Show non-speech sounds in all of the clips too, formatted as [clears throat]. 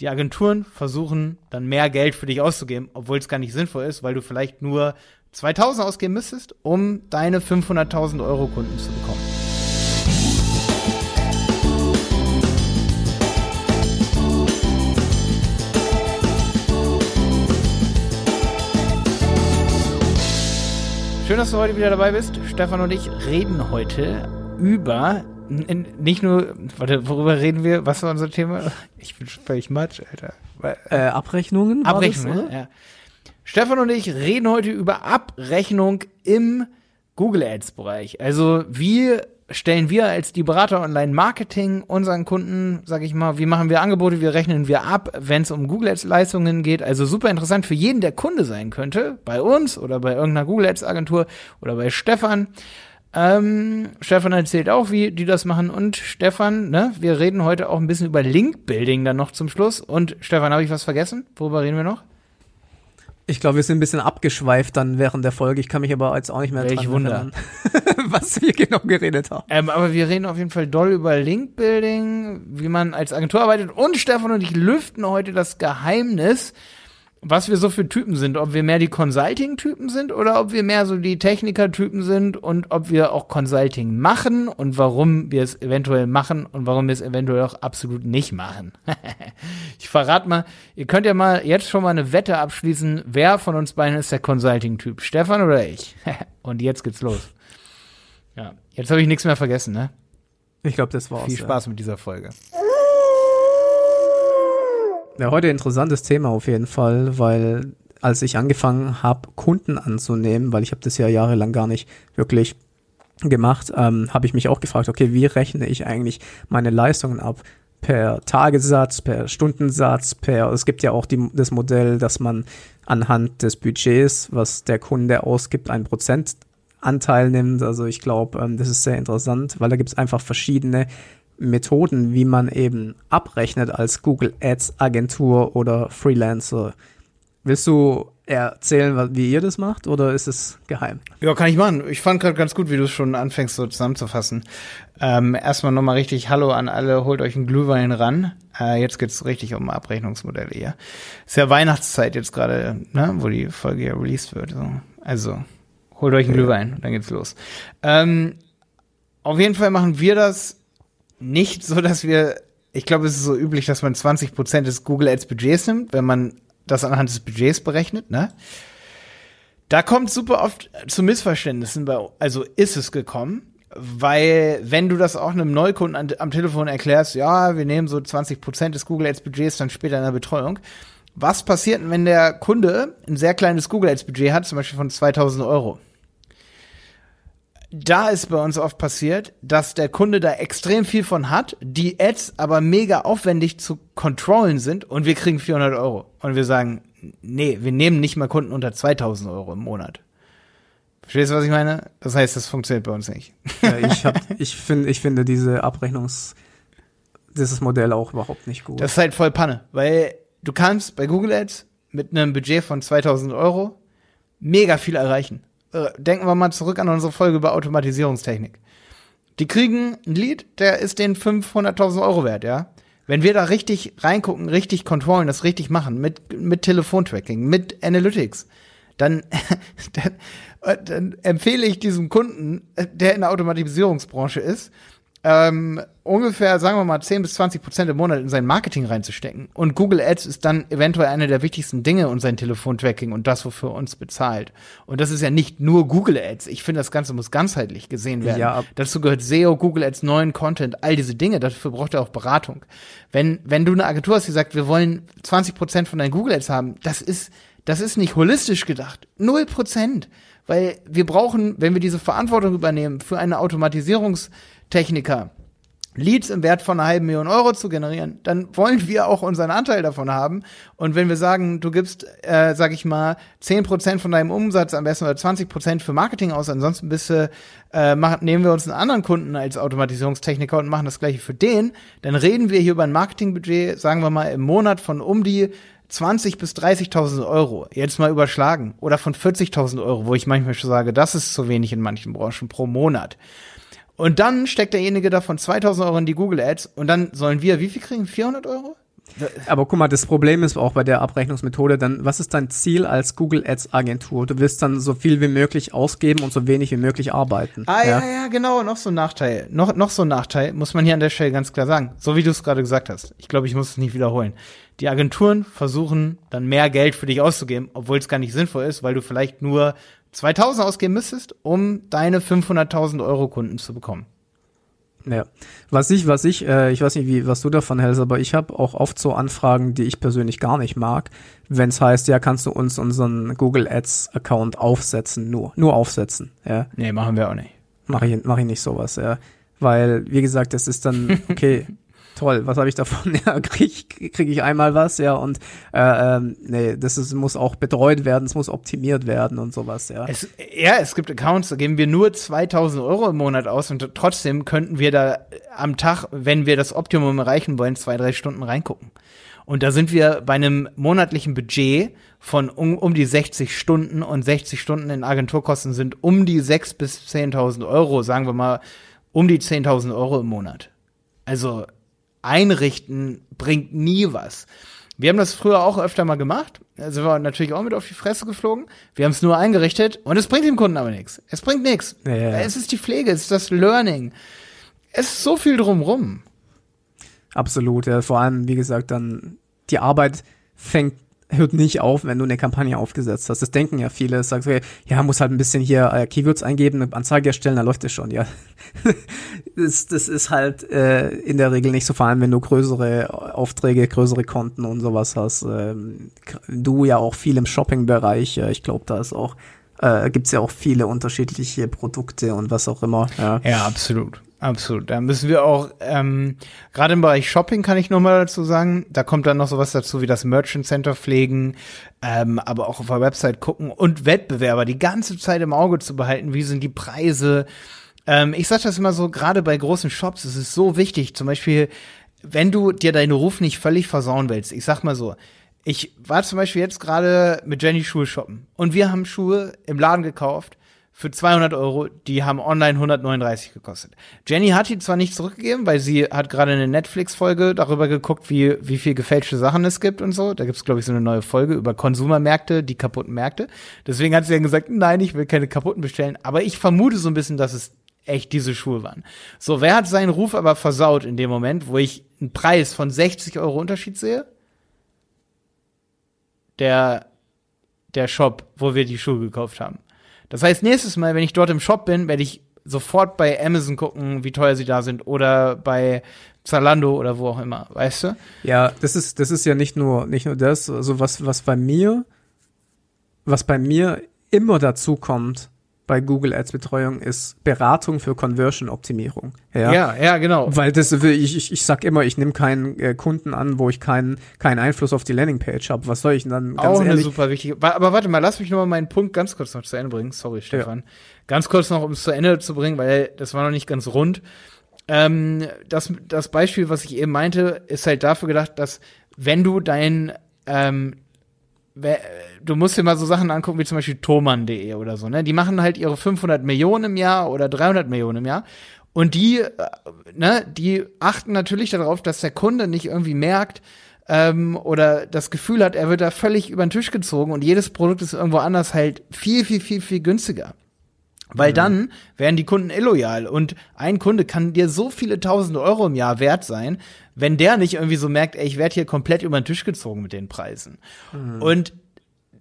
Die Agenturen versuchen dann mehr Geld für dich auszugeben, obwohl es gar nicht sinnvoll ist, weil du vielleicht nur 2000 ausgeben müsstest, um deine 500.000 Euro Kunden zu bekommen. Schön, dass du heute wieder dabei bist. Stefan und ich reden heute über nicht nur, warte, worüber reden wir? Was war unser Thema? Ich bin völlig matsch, Alter. Äh, Abrechnungen? Abrechnungen, ja. Stefan und ich reden heute über Abrechnung im Google Ads Bereich. Also, wie stellen wir als die Berater Online Marketing unseren Kunden, sag ich mal, wie machen wir Angebote, wie rechnen wir ab, wenn es um Google Ads Leistungen geht. Also super interessant für jeden, der Kunde sein könnte, bei uns oder bei irgendeiner Google Ads Agentur oder bei Stefan. Ähm, Stefan erzählt auch, wie die das machen. Und Stefan, ne, wir reden heute auch ein bisschen über Link-Building dann noch zum Schluss. Und Stefan, habe ich was vergessen? Worüber reden wir noch? Ich glaube, wir sind ein bisschen abgeschweift dann während der Folge. Ich kann mich aber jetzt auch nicht mehr Welch dran erinnern, [laughs] was wir genau geredet haben. Ähm, aber wir reden auf jeden Fall doll über Link-Building, wie man als Agentur arbeitet. Und Stefan und ich lüften heute das Geheimnis, was wir so für Typen sind, ob wir mehr die Consulting-Typen sind oder ob wir mehr so die Techniker-Typen sind und ob wir auch Consulting machen und warum wir es eventuell machen und warum wir es eventuell auch absolut nicht machen. [laughs] ich verrate mal, ihr könnt ja mal jetzt schon mal eine Wette abschließen, wer von uns beiden ist der Consulting-Typ, Stefan oder ich? [laughs] und jetzt geht's los. Ja, jetzt habe ich nichts mehr vergessen, ne? Ich glaube, das war's. Viel Spaß ja. mit dieser Folge. Ja, heute interessantes Thema auf jeden Fall, weil als ich angefangen habe, Kunden anzunehmen, weil ich habe das ja jahrelang gar nicht wirklich gemacht, ähm, habe ich mich auch gefragt, okay, wie rechne ich eigentlich meine Leistungen ab? Per Tagessatz, per Stundensatz, per, es gibt ja auch die, das Modell, dass man anhand des Budgets, was der Kunde ausgibt, einen Prozentanteil nimmt. Also ich glaube, ähm, das ist sehr interessant, weil da gibt es einfach verschiedene Methoden, wie man eben abrechnet als Google Ads Agentur oder Freelancer. Willst du erzählen, wie ihr das macht oder ist es geheim? Ja, kann ich machen. Ich fand gerade ganz gut, wie du es schon anfängst, so zusammenzufassen. Ähm, erstmal nochmal richtig Hallo an alle, holt euch einen Glühwein ran. Äh, jetzt geht's richtig um Abrechnungsmodelle hier. Ist ja Weihnachtszeit jetzt gerade, ne, wo die Folge ja released wird. So. Also, holt euch einen Glühwein, dann geht's los. Ähm, auf jeden Fall machen wir das nicht so, dass wir, ich glaube, es ist so üblich, dass man 20 Prozent des Google Ads Budgets nimmt, wenn man das anhand des Budgets berechnet, ne? Da kommt super oft zu Missverständnissen, bei, also ist es gekommen, weil wenn du das auch einem Neukunden an, am Telefon erklärst, ja, wir nehmen so 20 Prozent des Google Ads Budgets dann später in der Betreuung, was passiert, wenn der Kunde ein sehr kleines Google Ads Budget hat, zum Beispiel von 2000 Euro? Da ist bei uns oft passiert, dass der Kunde da extrem viel von hat, die Ads aber mega aufwendig zu kontrollen sind und wir kriegen 400 Euro. Und wir sagen, nee, wir nehmen nicht mal Kunden unter 2000 Euro im Monat. Verstehst du, was ich meine? Das heißt, das funktioniert bei uns nicht. Ja, ich, hab, ich, find, ich finde diese Abrechnungs, dieses Modell auch überhaupt nicht gut. Das ist halt voll Panne, weil du kannst bei Google Ads mit einem Budget von 2000 Euro mega viel erreichen. Äh, denken wir mal zurück an unsere Folge über Automatisierungstechnik. Die kriegen ein Lied, der ist den 500.000 Euro wert, ja. Wenn wir da richtig reingucken, richtig kontrollen, das richtig machen, mit, mit Telefontracking, mit Analytics, dann, [laughs] dann, äh, dann empfehle ich diesem Kunden, äh, der in der Automatisierungsbranche ist, ähm, ungefähr, sagen wir mal, 10 bis 20 Prozent im Monat in sein Marketing reinzustecken. Und Google Ads ist dann eventuell eine der wichtigsten Dinge und sein Telefontracking und das, wofür uns bezahlt. Und das ist ja nicht nur Google Ads. Ich finde, das Ganze muss ganzheitlich gesehen werden. Ja. Dazu gehört SEO, Google Ads, neuen Content, all diese Dinge. Dafür braucht er auch Beratung. Wenn, wenn du eine Agentur hast, die sagt, wir wollen 20 Prozent von deinen Google Ads haben, das ist, das ist nicht holistisch gedacht. Null Prozent. Weil wir brauchen, wenn wir diese Verantwortung übernehmen für eine Automatisierungs- Techniker Leads im Wert von einer halben Million Euro zu generieren, dann wollen wir auch unseren Anteil davon haben. Und wenn wir sagen, du gibst, äh, sag ich mal, zehn Prozent von deinem Umsatz am besten oder 20% für Marketing aus, ansonsten bist du, äh, machen, nehmen wir uns einen anderen Kunden als Automatisierungstechniker und machen das gleiche für den, dann reden wir hier über ein Marketingbudget, sagen wir mal, im Monat von um die 20 bis 30.000 Euro, jetzt mal überschlagen, oder von 40.000 Euro, wo ich manchmal schon sage, das ist zu wenig in manchen Branchen pro Monat. Und dann steckt derjenige davon 2000 Euro in die Google Ads und dann sollen wir wie viel kriegen? 400 Euro? Aber guck mal, das Problem ist auch bei der Abrechnungsmethode dann, was ist dein Ziel als Google Ads Agentur? Du willst dann so viel wie möglich ausgeben und so wenig wie möglich arbeiten. Ah, ja, ja, ja genau, noch so ein Nachteil. Noch, noch so ein Nachteil, muss man hier an der Stelle ganz klar sagen. So wie du es gerade gesagt hast. Ich glaube, ich muss es nicht wiederholen. Die Agenturen versuchen dann mehr Geld für dich auszugeben, obwohl es gar nicht sinnvoll ist, weil du vielleicht nur 2000 ausgeben müsstest, um deine 500.000 Euro Kunden zu bekommen. Ja, was ich, was ich, äh, ich weiß nicht, wie, was du davon hältst, aber ich habe auch oft so Anfragen, die ich persönlich gar nicht mag, wenn es heißt, ja, kannst du uns unseren Google Ads Account aufsetzen, nur, nur aufsetzen, ja. Nee, machen wir auch nicht. Mach ich, mach ich nicht sowas, ja. Weil, wie gesagt, das ist dann, [laughs] okay, toll, was habe ich davon? [laughs] Ja, krieg, krieg ich einmal was, ja, und äh, ähm, nee, das ist, muss auch betreut werden, es muss optimiert werden und sowas, ja. Es, ja, es gibt Accounts, da geben wir nur 2000 Euro im Monat aus und trotzdem könnten wir da am Tag, wenn wir das Optimum erreichen wollen, zwei, drei Stunden reingucken. Und da sind wir bei einem monatlichen Budget von um, um die 60 Stunden und 60 Stunden in Agenturkosten sind um die 6.000 bis 10.000 Euro, sagen wir mal um die 10.000 Euro im Monat. Also einrichten bringt nie was. Wir haben das früher auch öfter mal gemacht. Sind wir natürlich auch mit auf die Fresse geflogen. Wir haben es nur eingerichtet und es bringt dem Kunden aber nichts. Es bringt nichts. Ja, ja. Es ist die Pflege, es ist das Learning. Es ist so viel drumrum. Absolut, ja. Vor allem, wie gesagt, dann die Arbeit fängt hört nicht auf, wenn du eine Kampagne aufgesetzt hast. Das denken ja viele. Sagst, okay, ja, muss halt ein bisschen hier äh, Keywords eingeben, eine Anzeige erstellen, dann läuft das schon, ja. [laughs] das, das ist halt äh, in der Regel nicht so, vor allem wenn du größere Aufträge, größere Konten und sowas hast. Ähm, du ja auch viel im Shopping-Bereich. Ja, ich glaube, da ist auch äh, gibt's ja auch viele unterschiedliche Produkte und was auch immer. Ja, Ja, absolut. Absolut. Da müssen wir auch, ähm, gerade im Bereich Shopping kann ich nochmal dazu sagen, da kommt dann noch sowas dazu wie das Merchant Center pflegen, ähm, aber auch auf der Website gucken und Wettbewerber die ganze Zeit im Auge zu behalten, wie sind die Preise. Ähm, ich sag das immer so, gerade bei großen Shops ist es so wichtig, zum Beispiel, wenn du dir deinen Ruf nicht völlig versauen willst, ich sag mal so, ich war zum Beispiel jetzt gerade mit Jenny Schuhe shoppen und wir haben Schuhe im Laden gekauft für 200 Euro, die haben online 139 gekostet. Jenny hat die zwar nicht zurückgegeben, weil sie hat gerade eine Netflix-Folge darüber geguckt, wie, wie viel gefälschte Sachen es gibt und so. Da gibt's glaube ich, so eine neue Folge über Konsumermärkte, die kaputten Märkte. Deswegen hat sie dann gesagt, nein, ich will keine kaputten bestellen. Aber ich vermute so ein bisschen, dass es echt diese Schuhe waren. So, wer hat seinen Ruf aber versaut in dem Moment, wo ich einen Preis von 60 Euro Unterschied sehe? Der, der Shop, wo wir die Schuhe gekauft haben. Das heißt, nächstes Mal, wenn ich dort im Shop bin, werde ich sofort bei Amazon gucken, wie teuer sie da sind oder bei Zalando oder wo auch immer, weißt du? Ja, das ist, das ist ja nicht nur, nicht nur das, also was, was bei mir, was bei mir immer dazu kommt bei Google Ads Betreuung ist Beratung für Conversion Optimierung. Ja, ja, ja genau. Weil das, ich, ich, ich sag immer, ich nehme keinen äh, Kunden an, wo ich keinen, keinen Einfluss auf die Landingpage habe. Was soll ich denn dann ganz Auch eine super wichtige. Aber warte mal, lass mich nur mal meinen Punkt ganz kurz noch zu Ende bringen. Sorry, Stefan. Ja. Ganz kurz noch, um es zu Ende zu bringen, weil das war noch nicht ganz rund. Ähm, das, das Beispiel, was ich eben meinte, ist halt dafür gedacht, dass wenn du dein ähm, du musst dir mal so Sachen angucken wie zum Beispiel Thomann.de oder so, ne? Die machen halt ihre 500 Millionen im Jahr oder 300 Millionen im Jahr. Und die, äh, ne, die achten natürlich darauf, dass der Kunde nicht irgendwie merkt, ähm, oder das Gefühl hat, er wird da völlig über den Tisch gezogen und jedes Produkt ist irgendwo anders halt viel, viel, viel, viel günstiger. Weil mhm. dann wären die Kunden illoyal und ein Kunde kann dir so viele tausende Euro im Jahr wert sein, wenn der nicht irgendwie so merkt, ey, ich werde hier komplett über den Tisch gezogen mit den Preisen. Mhm. Und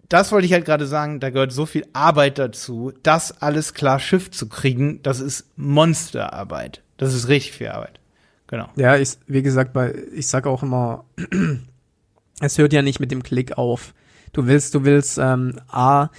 das wollte ich halt gerade sagen, da gehört so viel Arbeit dazu, das alles klar Schiff zu kriegen, das ist Monsterarbeit. Das ist richtig viel Arbeit. Genau. Ja, ich, wie gesagt, bei, ich sag auch immer, [clears throat] es hört ja nicht mit dem Klick auf. Du willst, du willst ähm, A,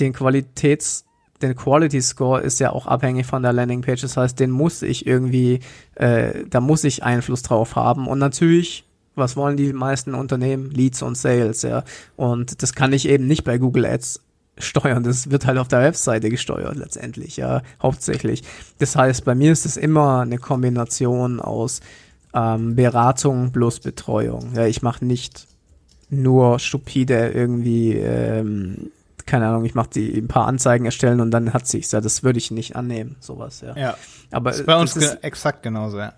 den Qualitäts den Quality Score ist ja auch abhängig von der Landingpage. Das heißt, den muss ich irgendwie, äh, da muss ich Einfluss drauf haben. Und natürlich, was wollen die meisten Unternehmen? Leads und Sales, ja. Und das kann ich eben nicht bei Google Ads steuern. Das wird halt auf der Webseite gesteuert letztendlich, ja, hauptsächlich. Das heißt, bei mir ist es immer eine Kombination aus ähm, Beratung plus Betreuung. Ja, ich mache nicht nur stupide irgendwie ähm, keine Ahnung, ich mache die ein paar Anzeigen erstellen und dann hat sich's. Ja, das würde ich nicht annehmen, sowas, ja. Ja. Aber das ist bei uns ist, exakt genauso, ja.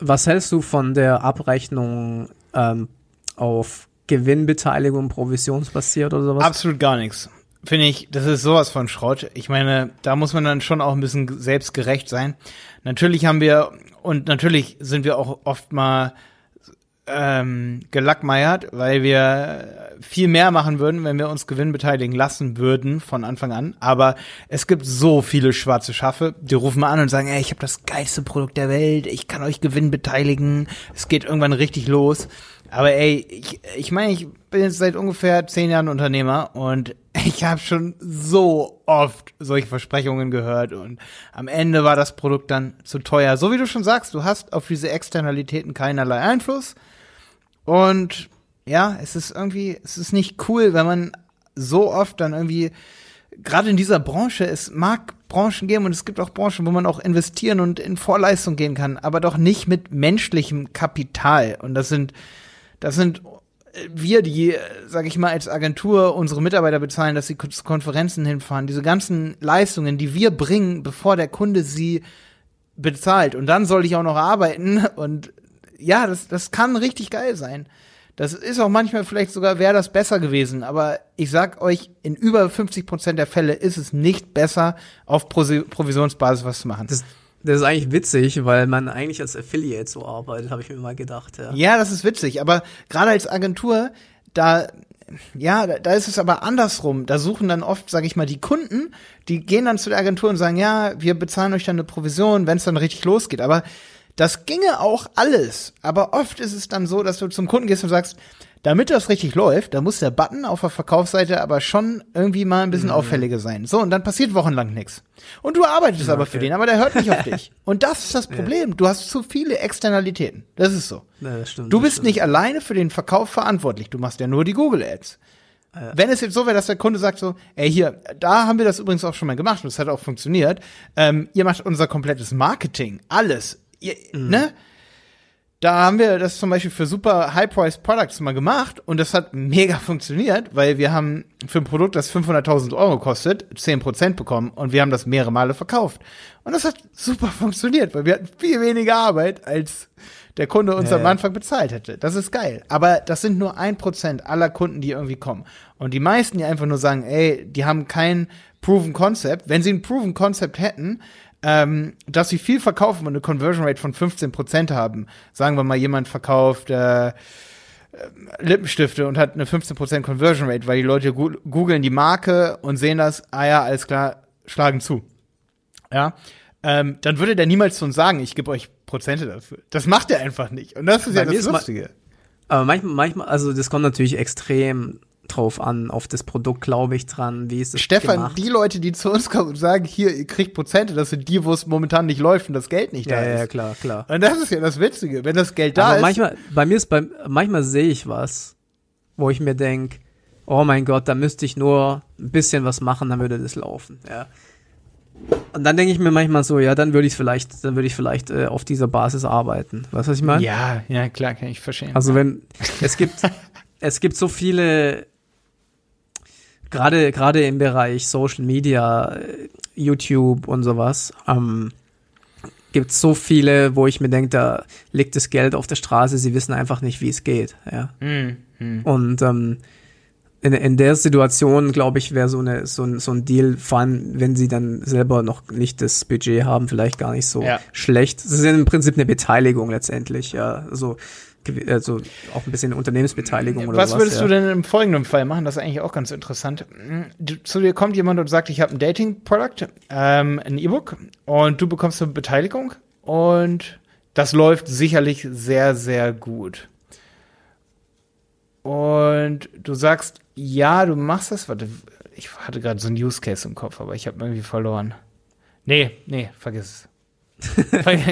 Was hältst du von der Abrechnung ähm, auf Gewinnbeteiligung provisionsbasiert oder sowas? Absolut gar nichts. Finde ich, das ist sowas von Schrott. Ich meine, da muss man dann schon auch ein bisschen selbstgerecht sein. Natürlich haben wir, und natürlich sind wir auch oft mal ähm, gelackmeiert, weil wir viel mehr machen würden, wenn wir uns Gewinn beteiligen lassen würden von Anfang an. Aber es gibt so viele schwarze Schafe, die rufen mal an und sagen, ey, ich habe das geilste Produkt der Welt, ich kann euch Gewinn beteiligen, es geht irgendwann richtig los. Aber ey, ich, ich meine, ich bin jetzt seit ungefähr zehn Jahren Unternehmer und [laughs] ich habe schon so oft solche Versprechungen gehört und am Ende war das Produkt dann zu teuer. So wie du schon sagst, du hast auf diese Externalitäten keinerlei Einfluss. Und ja, es ist irgendwie, es ist nicht cool, wenn man so oft dann irgendwie, gerade in dieser Branche, es mag Branchen geben und es gibt auch Branchen, wo man auch investieren und in Vorleistung gehen kann, aber doch nicht mit menschlichem Kapital. Und das sind, das sind wir, die, sag ich mal, als Agentur unsere Mitarbeiter bezahlen, dass sie zu Konferenzen hinfahren, diese ganzen Leistungen, die wir bringen, bevor der Kunde sie bezahlt. Und dann soll ich auch noch arbeiten und ja, das, das kann richtig geil sein. Das ist auch manchmal vielleicht sogar, wäre das besser gewesen. Aber ich sag euch, in über 50 Prozent der Fälle ist es nicht besser, auf Pro Provisionsbasis was zu machen. Das, das ist eigentlich witzig, weil man eigentlich als Affiliate so arbeitet, habe ich mir mal gedacht. Ja. ja, das ist witzig. Aber gerade als Agentur, da ja, da, da ist es aber andersrum. Da suchen dann oft, sage ich mal, die Kunden, die gehen dann zu der Agentur und sagen, ja, wir bezahlen euch dann eine Provision, wenn es dann richtig losgeht. Aber das ginge auch alles, aber oft ist es dann so, dass du zum Kunden gehst und sagst, damit das richtig läuft, da muss der Button auf der Verkaufsseite aber schon irgendwie mal ein bisschen mhm. auffälliger sein. So, und dann passiert wochenlang nichts. Und du arbeitest ja, aber für den, aber der hört nicht auf [laughs] dich. Und das ist das Problem. Ja. Du hast zu viele Externalitäten. Das ist so. Ja, das stimmt, du bist stimmt. nicht alleine für den Verkauf verantwortlich. Du machst ja nur die Google Ads. Wenn es jetzt so wäre, dass der Kunde sagt so, ey, hier, da haben wir das übrigens auch schon mal gemacht und es hat auch funktioniert. Ähm, ihr macht unser komplettes Marketing, alles ihr, mhm. ne? Da haben wir das zum Beispiel für super High-Priced Products mal gemacht und das hat mega funktioniert, weil wir haben für ein Produkt, das 500.000 Euro kostet, 10% bekommen und wir haben das mehrere Male verkauft. Und das hat super funktioniert, weil wir hatten viel weniger Arbeit, als der Kunde uns ja, am Anfang bezahlt hätte. Das ist geil. Aber das sind nur ein Prozent aller Kunden, die irgendwie kommen. Und die meisten, die einfach nur sagen, ey, die haben kein Proven Concept. Wenn sie ein Proven Concept hätten, ähm, dass sie viel verkaufen und eine Conversion Rate von 15% haben. Sagen wir mal, jemand verkauft äh, äh Lippenstifte und hat eine 15% Conversion Rate, weil die Leute googeln die Marke und sehen das, ah ja, alles klar, schlagen zu. Ja, ähm, dann würde der niemals zu uns sagen, ich gebe euch Prozente dafür. Das macht er einfach nicht. Und das ist Bei ja das Lustige. Aber manchmal, manchmal, also das kommt natürlich extrem drauf an, auf das Produkt glaube ich dran, wie ist es Stefan, gemacht. die Leute, die zu uns kommen und sagen, hier, ihr kriegt Prozente, das sind die, wo es momentan nicht läuft und das Geld nicht ja, da ja, ist. Ja, klar, klar. Und das ist ja das Witzige, wenn das Geld da Aber ist. manchmal, bei mir ist, bei, manchmal sehe ich was, wo ich mir denke, oh mein Gott, da müsste ich nur ein bisschen was machen, dann würde das laufen, ja. Und dann denke ich mir manchmal so, ja, dann würde ich vielleicht, dann würde ich vielleicht äh, auf dieser Basis arbeiten. Weißt du, was ich meine? Ja, ja, klar, kann ich verstehen. Also wenn, es gibt, [laughs] es gibt so viele gerade gerade im Bereich Social Media, YouTube und sowas, ähm, gibt es so viele, wo ich mir denke, da liegt das Geld auf der Straße, sie wissen einfach nicht, wie es geht. Ja. Mhm. Und ähm, in, in der Situation, glaube ich, wäre so, eine, so, ein, so ein Deal, allem wenn sie dann selber noch nicht das Budget haben, vielleicht gar nicht so ja. schlecht. Das ist im Prinzip eine Beteiligung letztendlich, ja. Also also auch ein bisschen Unternehmensbeteiligung oder was. Was würdest ja. du denn im folgenden Fall machen? Das ist eigentlich auch ganz interessant. Zu dir kommt jemand und sagt, ich habe ein Dating-Produkt, ähm, ein E-Book und du bekommst eine Beteiligung und das läuft sicherlich sehr, sehr gut. Und du sagst, ja, du machst das. Warte, ich hatte gerade so ein Use Case im Kopf, aber ich habe irgendwie verloren. Nee, nee, vergiss es.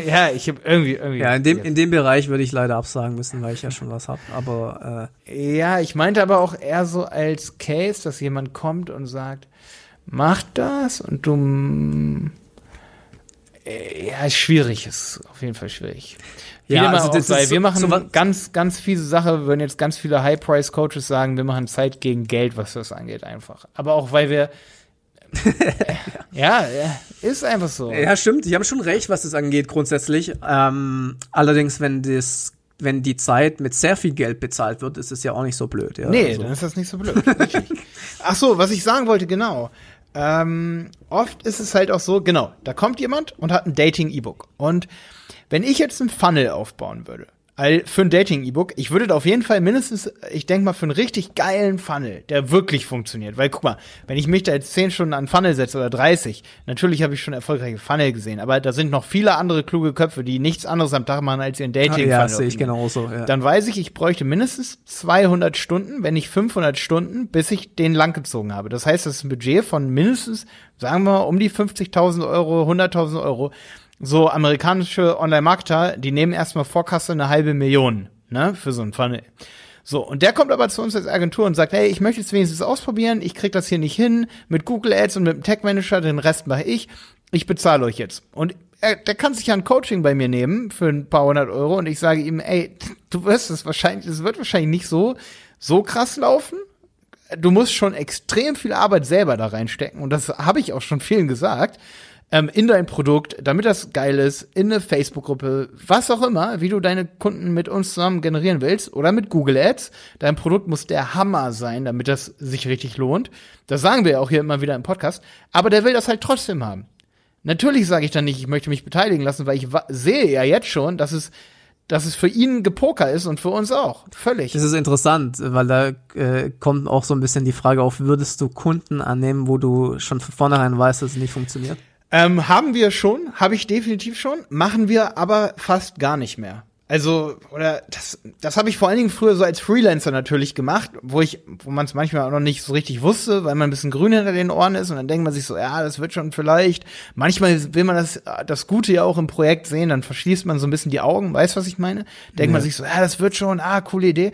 Ja, ich habe irgendwie, irgendwie. Ja, in dem, in dem Bereich würde ich leider absagen müssen, weil ich ja schon was habe. Aber äh ja, ich meinte aber auch eher so als Case, dass jemand kommt und sagt, mach das und du äh, ja, schwierig ist auf jeden Fall schwierig. Ja, also das ist so, wir machen so ganz, ganz fiese Sache, würden jetzt ganz viele High-Price-Coaches sagen, wir machen Zeit gegen Geld, was das angeht, einfach. Aber auch weil wir [laughs] ja, ist einfach so. Ja, stimmt. Die haben schon recht, was das angeht, grundsätzlich. Ähm, allerdings, wenn das wenn die Zeit mit sehr viel Geld bezahlt wird, ist es ja auch nicht so blöd. Ja? Nee, also. dann ist das nicht so blöd. [laughs] Ach so, was ich sagen wollte, genau. Ähm, oft ist es halt auch so, genau, da kommt jemand und hat ein Dating-E-Book. Und wenn ich jetzt einen Funnel aufbauen würde, all für ein Dating-E-Book, ich würde da auf jeden Fall mindestens, ich denke mal, für einen richtig geilen Funnel, der wirklich funktioniert. Weil guck mal, wenn ich mich da jetzt 10 Stunden an Funnel setze oder 30, natürlich habe ich schon erfolgreiche Funnel gesehen, aber da sind noch viele andere kluge Köpfe, die nichts anderes am Tag machen, als ihren Dating-Funnel. Ja, sehe ich genauso. Ja. Dann weiß ich, ich bräuchte mindestens 200 Stunden, wenn nicht 500 Stunden, bis ich den langgezogen habe. Das heißt, das ist ein Budget von mindestens, sagen wir mal, um die 50.000 Euro, 100.000 Euro. So amerikanische Online-Marketer, die nehmen erstmal Vorkasse eine halbe Million, ne, für so ein Funnel. So, und der kommt aber zu uns als Agentur und sagt, hey, ich möchte es wenigstens ausprobieren, ich krieg das hier nicht hin, mit Google Ads und mit dem Tech Manager, den Rest mache ich, ich bezahle euch jetzt. Und er, der kann sich ja ein Coaching bei mir nehmen für ein paar hundert Euro und ich sage ihm, ey, du wirst es wahrscheinlich, es wird wahrscheinlich nicht so, so krass laufen. Du musst schon extrem viel Arbeit selber da reinstecken und das habe ich auch schon vielen gesagt ähm, in dein Produkt, damit das geil ist, in eine Facebook-Gruppe, was auch immer, wie du deine Kunden mit uns zusammen generieren willst oder mit Google Ads. Dein Produkt muss der Hammer sein, damit das sich richtig lohnt. Das sagen wir ja auch hier immer wieder im Podcast. Aber der will das halt trotzdem haben. Natürlich sage ich dann nicht, ich möchte mich beteiligen lassen, weil ich sehe ja jetzt schon, dass es dass es für ihn Gepoker ist und für uns auch. Völlig. Das ist interessant, weil da äh, kommt auch so ein bisschen die Frage auf, würdest du Kunden annehmen, wo du schon von vornherein weißt, dass es nicht funktioniert? Ähm, haben wir schon, habe ich definitiv schon, machen wir aber fast gar nicht mehr. Also, oder das, das habe ich vor allen Dingen früher so als Freelancer natürlich gemacht, wo ich, wo man es manchmal auch noch nicht so richtig wusste, weil man ein bisschen grün hinter den Ohren ist und dann denkt man sich so, ja, das wird schon vielleicht. Manchmal will man das, das Gute ja auch im Projekt sehen, dann verschließt man so ein bisschen die Augen, weißt was ich meine? Denkt ja. man sich so, ja, das wird schon, ah, coole Idee.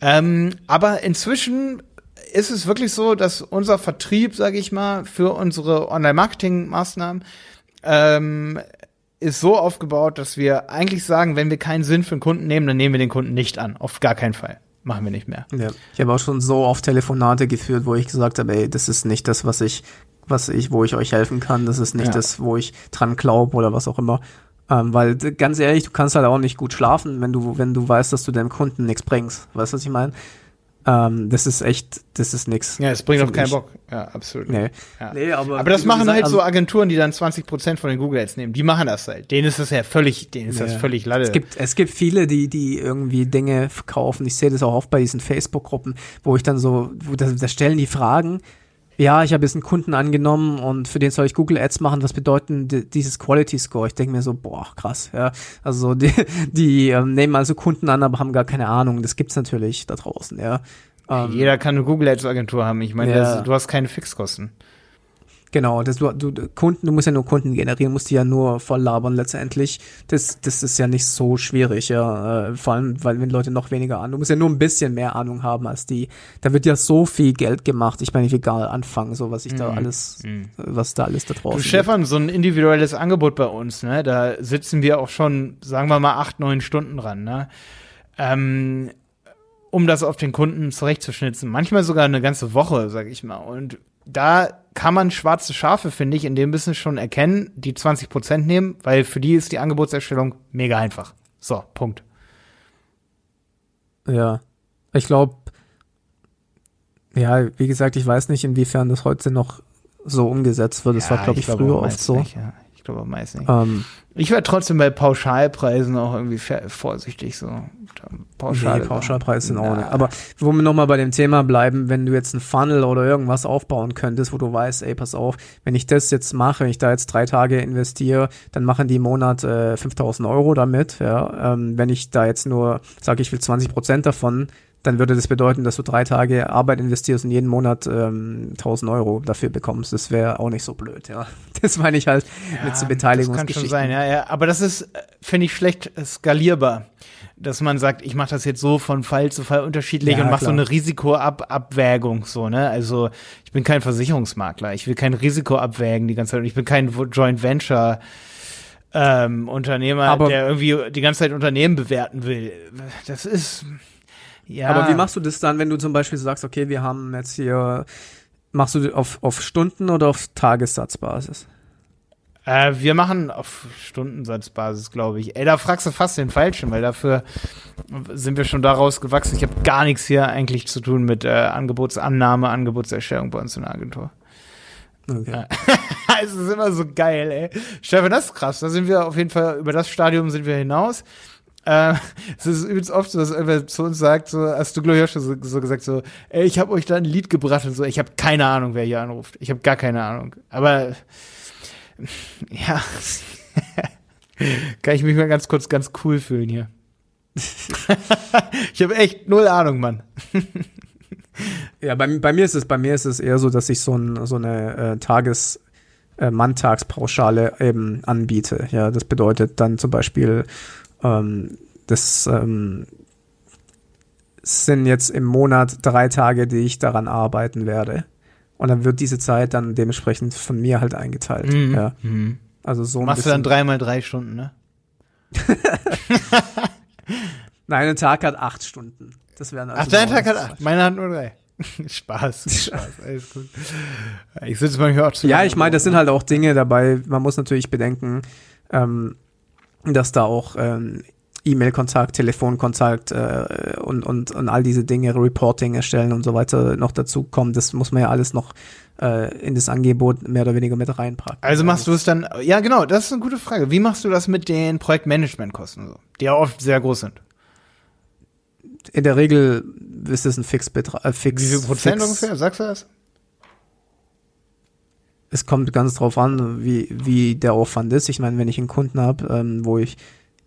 Ähm, aber inzwischen ist es wirklich so, dass unser Vertrieb, sage ich mal, für unsere Online-Marketing-Maßnahmen ähm, ist so aufgebaut, dass wir eigentlich sagen, wenn wir keinen Sinn für den Kunden nehmen, dann nehmen wir den Kunden nicht an. Auf gar keinen Fall. Machen wir nicht mehr. Ja. Ich habe auch schon so oft Telefonate geführt, wo ich gesagt habe, ey, das ist nicht das, was ich, was ich, wo ich euch helfen kann. Das ist nicht ja. das, wo ich dran glaube oder was auch immer. Ähm, weil ganz ehrlich, du kannst halt auch nicht gut schlafen, wenn du, wenn du weißt, dass du deinem Kunden nichts bringst. Weißt du, was ich meine? Ähm, das ist echt, das ist nix. Ja, es bringt auch keinen Bock. Ja, absolut. Nee. Ja. nee aber, aber das machen gesagt, halt so Agenturen, die dann 20 Prozent von den Google Ads nehmen. Die machen das halt. Denen ist das ja völlig, denen ist ja. das völlig lade. Es gibt, es gibt viele, die, die irgendwie Dinge verkaufen. Ich sehe das auch oft bei diesen Facebook-Gruppen, wo ich dann so, wo da, da stellen die Fragen, ja, ich habe jetzt einen Kunden angenommen und für den soll ich Google Ads machen. Was bedeutet dieses Quality Score? Ich denke mir so, boah, krass, ja. Also die, [laughs] die ähm, nehmen also Kunden an, aber haben gar keine Ahnung. Das gibt's natürlich da draußen, ja. Ähm, Jeder kann eine Google Ads Agentur haben. Ich meine, ja. du hast keine Fixkosten. Genau, das, du, du, Kunden, du musst ja nur Kunden generieren, musst die ja nur voll labern letztendlich. Das, das ist ja nicht so schwierig, ja. Äh, vor allem, weil wenn Leute noch weniger Ahnung, du musst ja nur ein bisschen mehr Ahnung haben als die. Da wird ja so viel Geld gemacht. Ich meine, egal anfangen, so was ich da mhm. alles, mm. was da alles da draußen. Du Stefan, so ein individuelles Angebot bei uns, ne? Da sitzen wir auch schon, sagen wir mal, acht, neun Stunden dran, ne? Ähm, um das auf den Kunden zurechtzuschnitzen. Manchmal sogar eine ganze Woche, sag ich mal. Und da kann man schwarze Schafe, finde ich, in dem Business schon erkennen, die 20 Prozent nehmen, weil für die ist die Angebotserstellung mega einfach. So, Punkt. Ja, ich glaube, ja, wie gesagt, ich weiß nicht, inwiefern das heute noch so umgesetzt wird. Das ja, war, glaube ich, ich früher oft so. Nicht, ja. Ich glaube meist nicht. Ähm, ich wäre trotzdem bei Pauschalpreisen auch irgendwie vorsichtig so. Pauschal nee, Pauschalpreise sind auch nicht. Aber wo wir nochmal bei dem Thema bleiben, wenn du jetzt einen Funnel oder irgendwas aufbauen könntest, wo du weißt, ey, pass auf, wenn ich das jetzt mache, wenn ich da jetzt drei Tage investiere, dann machen die im Monat äh, 5000 Euro damit, ja. Ähm, wenn ich da jetzt nur sage, ich will 20 Prozent davon, dann würde das bedeuten, dass du drei Tage Arbeit investierst und jeden Monat ähm, 1000 Euro dafür bekommst. Das wäre auch nicht so blöd, ja. [laughs] Das meine ich halt ja, mit so Beteiligungsgeschichten. Das kann schon sein, ja, ja. Aber das ist, äh, finde ich, schlecht skalierbar. Dass man sagt, ich mache das jetzt so von Fall zu Fall unterschiedlich ja, und mache so eine Risikoabwägung, so, ne? Also ich bin kein Versicherungsmakler, ich will kein Risiko abwägen die ganze Zeit. Ich bin kein Joint Venture ähm, Unternehmer, Aber der irgendwie die ganze Zeit Unternehmen bewerten will. Das ist ja. Aber wie machst du das dann, wenn du zum Beispiel sagst, okay, wir haben jetzt hier, machst du auf, auf Stunden oder auf Tagessatzbasis? Äh, wir machen auf Stundensatzbasis, glaube ich. Ey, da fragst du fast den Falschen, weil dafür sind wir schon daraus gewachsen. Ich habe gar nichts hier eigentlich zu tun mit äh, Angebotsannahme, Angebotserstellung bei uns in der Agentur. Okay. [laughs] es ist immer so geil, ey. Stefan, das ist krass. Da sind wir auf jeden Fall, über das Stadium sind wir hinaus. Äh, [laughs] es ist übrigens oft so, dass irgendwer zu uns sagt, so, hast du, glaube ich, auch schon so, so gesagt, so, ey, ich habe euch da ein Lied gebracht und so. Ich habe keine Ahnung, wer hier anruft. Ich habe gar keine Ahnung. Aber [laughs] ja, kann ich mich mal ganz kurz ganz cool fühlen hier. ich habe echt null Ahnung, Mann. ja, bei, bei mir ist es, bei mir ist es eher so, dass ich so, ein, so eine äh, Tages- äh, Manntagspauschale eben anbiete. Ja, das bedeutet dann zum Beispiel, ähm, das ähm, sind jetzt im Monat drei Tage, die ich daran arbeiten werde. Und dann wird diese Zeit dann dementsprechend von mir halt eingeteilt. Mhm. Ja. Mhm. Also so ein Machst du dann dreimal drei Stunden, ne? [laughs] Nein, ein Tag hat acht Stunden. Das wären also Ach, dein Tag hat acht. Meine hat nur drei. [laughs] Spaß, [laughs] Spaß, alles gut. Ich sitze manchmal auch zu. Ja, ich meine, das sind halt auch Dinge dabei. Man muss natürlich bedenken, ähm, dass da auch ähm, E-Mail-Kontakt, Telefonkontakt äh, und, und, und all diese Dinge, Reporting erstellen und so weiter noch dazu kommen. Das muss man ja alles noch äh, in das Angebot mehr oder weniger mit reinpacken. Also machst du es dann, ja genau, das ist eine gute Frage. Wie machst du das mit den Projektmanagementkosten, so, die ja oft sehr groß sind? In der Regel ist es ein Fixbetrag. Äh, fix, Wie viel Prozent fix, ungefähr? Sagst du das? Es kommt ganz drauf an, wie, wie der Aufwand ist. Ich meine, wenn ich einen Kunden habe, ähm, wo ich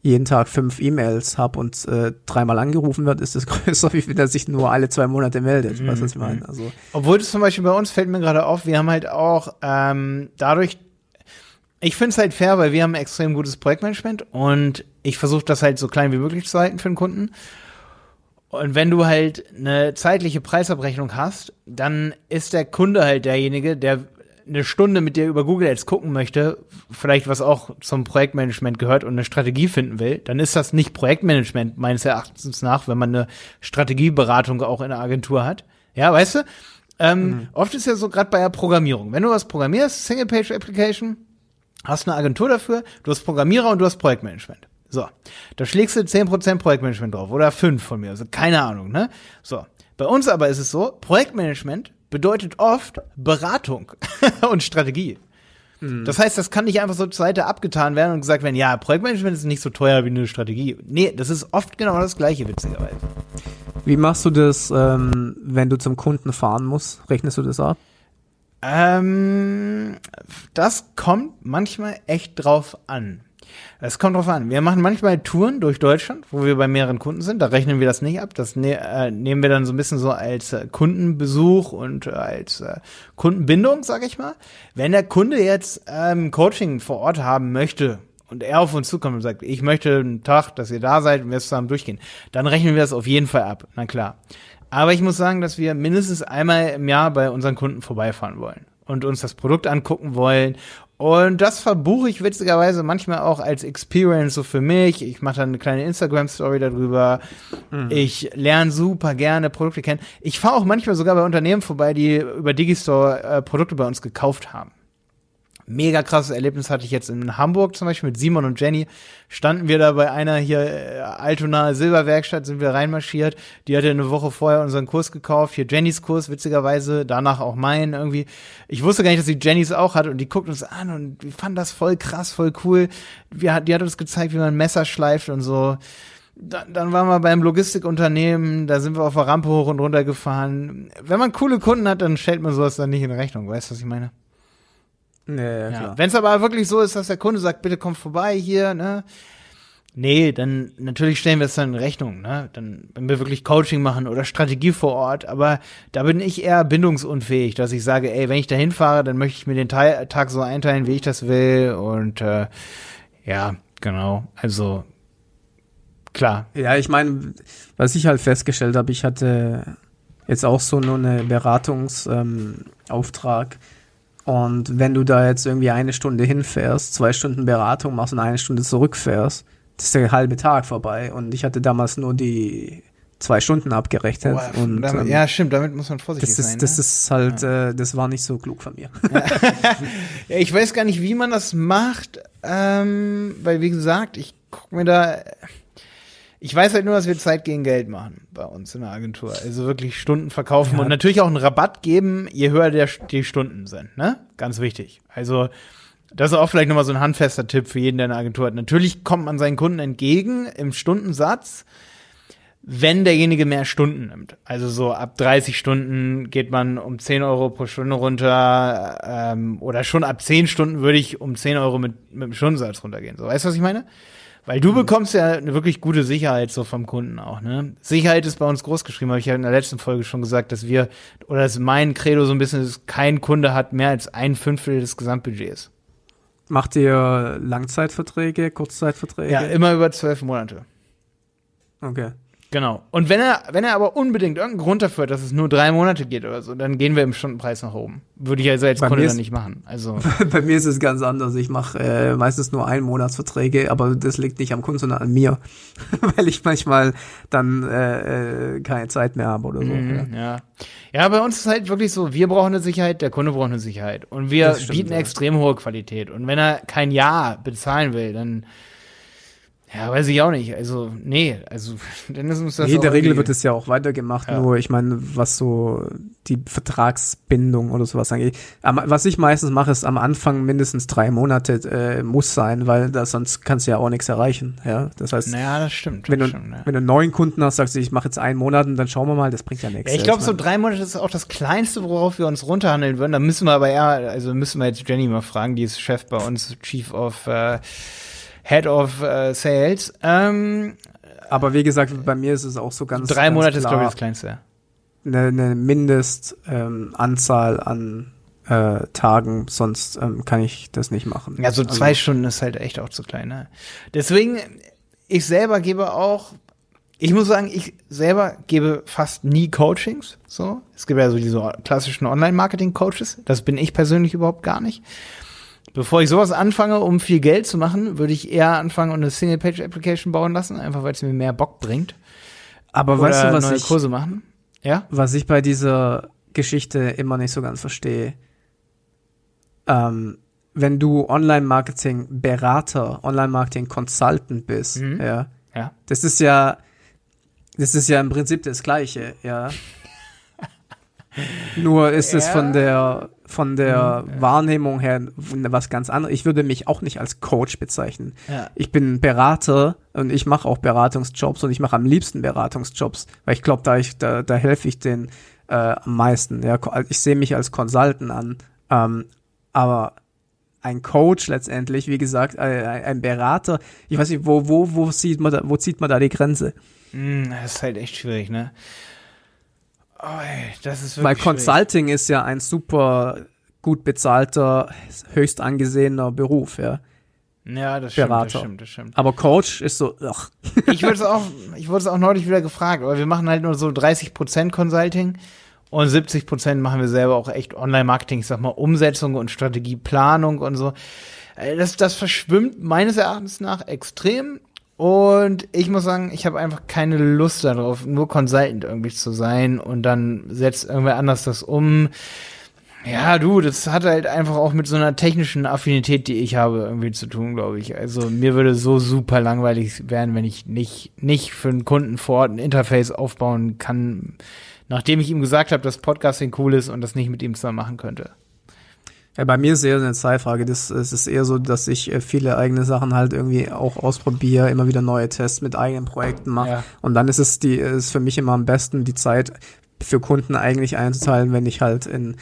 jeden Tag fünf E-Mails habe und äh, dreimal angerufen wird, ist es [laughs] größer, wie wenn er sich nur alle zwei Monate meldet. Mhm. Weißt du, was ich meine? Also, Obwohl das zum Beispiel bei uns fällt mir gerade auf, wir haben halt auch ähm, dadurch, ich finde es halt fair, weil wir haben ein extrem gutes Projektmanagement und ich versuche das halt so klein wie möglich zu halten für den Kunden. Und wenn du halt eine zeitliche Preisabrechnung hast, dann ist der Kunde halt derjenige, der eine Stunde mit dir über Google Ads gucken möchte, vielleicht was auch zum Projektmanagement gehört und eine Strategie finden will, dann ist das nicht Projektmanagement meines Erachtens nach, wenn man eine Strategieberatung auch in der Agentur hat. Ja, weißt du? Ähm, mhm. Oft ist ja so gerade bei der Programmierung. Wenn du was programmierst, Single-Page-Application, hast eine Agentur dafür, du hast Programmierer und du hast Projektmanagement. So, da schlägst du 10% Projektmanagement drauf oder 5 von mir, also keine Ahnung, ne? So, bei uns aber ist es so, Projektmanagement bedeutet oft Beratung [laughs] und Strategie. Mhm. Das heißt, das kann nicht einfach so zur Seite abgetan werden und gesagt werden, ja, Projektmanagement ist nicht so teuer wie eine Strategie. Nee, das ist oft genau das gleiche, witzigerweise. Wie machst du das, ähm, wenn du zum Kunden fahren musst? Rechnest du das ab? Ähm, das kommt manchmal echt drauf an. Es kommt drauf an. Wir machen manchmal Touren durch Deutschland, wo wir bei mehreren Kunden sind. Da rechnen wir das nicht ab. Das ne äh, nehmen wir dann so ein bisschen so als äh, Kundenbesuch und äh, als äh, Kundenbindung, sage ich mal. Wenn der Kunde jetzt ähm, Coaching vor Ort haben möchte und er auf uns zukommt und sagt, ich möchte einen Tag, dass ihr da seid und wir zusammen durchgehen, dann rechnen wir das auf jeden Fall ab. Na klar. Aber ich muss sagen, dass wir mindestens einmal im Jahr bei unseren Kunden vorbeifahren wollen und uns das Produkt angucken wollen und das verbuche ich witzigerweise manchmal auch als Experience so für mich. Ich mache dann eine kleine Instagram-Story darüber. Mhm. Ich lerne super gerne Produkte kennen. Ich fahre auch manchmal sogar bei Unternehmen vorbei, die über Digistore äh, Produkte bei uns gekauft haben mega krasses Erlebnis hatte ich jetzt in Hamburg zum Beispiel mit Simon und Jenny. Standen wir da bei einer hier äh, Altona Silberwerkstatt, sind wir reinmarschiert. Die hatte eine Woche vorher unseren Kurs gekauft. Hier Jennys Kurs, witzigerweise, danach auch meinen irgendwie. Ich wusste gar nicht, dass sie Jennys auch hat und die guckt uns an und wir fanden das voll krass, voll cool. Wir, die hat uns gezeigt, wie man Messer schleift und so. Dann, dann waren wir beim Logistikunternehmen, da sind wir auf der Rampe hoch und runter gefahren. Wenn man coole Kunden hat, dann stellt man sowas dann nicht in Rechnung. Weißt du, was ich meine? Nee, ja, Wenn es aber wirklich so ist, dass der Kunde sagt, bitte komm vorbei hier, ne? Nee, dann natürlich stellen wir es dann in Rechnung, ne? Dann, wenn wir wirklich Coaching machen oder Strategie vor Ort, aber da bin ich eher bindungsunfähig, dass ich sage, ey, wenn ich da hinfahre, dann möchte ich mir den Teil, Tag so einteilen, wie ich das will. Und äh, ja, genau. Also klar. Ja, ich meine, was ich halt festgestellt habe, ich hatte jetzt auch so nur eine Beratungsauftrag. Ähm, und wenn du da jetzt irgendwie eine Stunde hinfährst, zwei Stunden Beratung machst und eine Stunde zurückfährst, das ist der halbe Tag vorbei. Und ich hatte damals nur die zwei Stunden abgerechnet. Boah, und, damit, ähm, ja, stimmt, damit muss man vorsichtig das ist, sein. Das ne? ist halt, ja. äh, das war nicht so klug von mir. [laughs] Ja, ich weiß gar nicht, wie man das macht, ähm, weil wie gesagt, ich guck mir da. Ich weiß halt nur, dass wir Zeit gegen Geld machen bei uns in der Agentur. Also wirklich Stunden verkaufen Ja. und natürlich auch einen Rabatt geben, je höher der, die Stunden sind, ne? Ganz wichtig. Also, das ist auch vielleicht nochmal so ein handfester Tipp für jeden, der eine Agentur hat. Natürlich kommt man seinen Kunden entgegen im Stundensatz, wenn derjenige mehr Stunden nimmt. Also so ab 30 Stunden geht man um 10 Euro pro Stunde runter ähm, oder schon ab 10 Stunden würde ich um 10 Euro mit, mit dem Stundensatz runtergehen. So, weißt du, was ich meine? Weil du bekommst ja eine wirklich gute Sicherheit so vom Kunden auch, ne? Sicherheit ist bei uns groß geschrieben, habe ich ja in der letzten Folge schon gesagt, dass wir, oder dass mein Credo so ein bisschen ist, kein Kunde hat mehr als ein Fünftel des Gesamtbudgets. Macht ihr Langzeitverträge, Kurzzeitverträge? Ja, immer über zwölf Monate. Okay. Genau. Und wenn er, wenn er aber unbedingt irgendeinen Grund dafür hat, dass es nur drei Monate geht oder so, dann gehen wir im Stundenpreis nach oben. Würde ich also als Bei Kunde dann nicht machen. Also, [laughs] Bei mir ist es ganz anders. Ich mache äh, meistens nur Einmonatsverträge, aber das liegt nicht am Kunden, sondern an mir, [laughs] weil ich manchmal dann äh, äh, keine Zeit mehr habe oder so. mhm, ja. Ja, bei uns ist halt wirklich so, wir brauchen eine Sicherheit, der Kunde braucht eine Sicherheit. Und wir stimmt, bieten ja. extrem hohe Qualität. Und wenn er kein Jahr bezahlen will, dann, ja, weiß ich auch nicht. Also, nee, also, [laughs] dann ist uns das Nee, der Regel wird es ja auch weitergemacht, Ja. nur ich meine, was so die Vertragsbindung oder sowas angeht. Am, was ich meistens mache, ist am Anfang mindestens drei Monate äh, muss sein, weil da, sonst kannst du ja auch nichts erreichen. Ja, das heißt, Naja, das stimmt. wenn, du, das stimmt ja. wenn du einen neuen Kunden hast, sagst du, ich mache jetzt einen Monat und dann schauen wir mal, das bringt ja nichts. Ja, ich glaube, so drei Monate ist auch das Kleinste, worauf wir uns runterhandeln würden. Da müssen wir aber eher, also müssen wir jetzt Jenny mal fragen, die ist Chef bei uns, Chief of äh, Head of äh, Sales. Ähm, Aber wie gesagt, bei mir ist es auch so ganz drei ganz Monate ist, glaube ich, klar, das Kleinste. eine, eine Mindestanzahl ähm, an äh, Tagen, sonst ähm, kann ich das nicht machen. Ja, so Also- zwei Stunden ist halt echt auch zu klein. Ne? Deswegen, ich selber gebe auch, ich muss sagen, ich selber gebe fast nie Coachings. So, es gibt ja so diese klassischen Online-Marketing-Coaches. Das bin ich persönlich überhaupt gar nicht. Bevor ich sowas anfange, um viel Geld zu machen, würde ich eher anfangen und eine Single-Page-Application bauen lassen, einfach weil es mir mehr Bock bringt. Aber Oder weißt du, was neue ich, Kurse machen. Ja? was ich bei dieser Geschichte immer nicht so ganz verstehe? Ähm, wenn du Online-Marketing-Berater, Online-Marketing-Consultant bist, Mhm. ja, Ja. das ist ja, das ist ja im Prinzip das Gleiche, ja. [laughs] Nur ist es Ja. von der von der Wahrnehmung her was ganz anderes. Ich würde mich auch nicht als Coach bezeichnen. Ja. Ich bin Berater und ich mache auch Beratungsjobs und ich mache am liebsten Beratungsjobs, weil ich glaube, da ich da, da helfe ich den äh, am meisten. Ja, Ko- ich sehe mich als Consultant an, ähm, aber ein Coach letztendlich, wie gesagt, ein ein Berater. Ich weiß nicht, wo wo wo sieht man da, wo zieht man da die Grenze? Mm, das ist halt echt schwierig, ne? Oh, ey, das ist Weil wirklich schwierig. Consulting ist ja ein super gut bezahlter, höchst angesehener Beruf, ja. Ja, das stimmt, das stimmt, das stimmt. Aber Coach ist so, ach, [laughs] Ich würde es auch, ich wurde es auch neulich wieder gefragt, aber wir machen halt nur so 30% Consulting und 70% machen wir selber auch echt Online-Marketing, ich sag mal Umsetzung und Strategieplanung und so. Äh, Das, das verschwimmt meines Erachtens nach extrem und ich muss sagen, ich habe einfach keine Lust darauf, nur Consultant irgendwie zu sein und dann setzt irgendwer anders das um. Ja, du, das hat halt einfach auch mit so einer technischen Affinität, die ich habe, irgendwie zu tun, glaube ich. Also mir würde so super langweilig werden, wenn ich nicht, nicht für einen Kunden vor Ort ein Interface aufbauen kann, nachdem ich ihm gesagt habe, dass Podcasting cool ist und das nicht mit ihm zusammen machen könnte. Ja, bei mir ist eher eine Zeitfrage. Das, es ist eher so, dass ich äh, viele eigene Sachen halt irgendwie auch ausprobiere, immer wieder neue Tests mit eigenen Projekten mache. Ja. Und dann ist es die, ist für mich immer am besten, die Zeit für Kunden eigentlich einzuteilen, wenn ich halt in,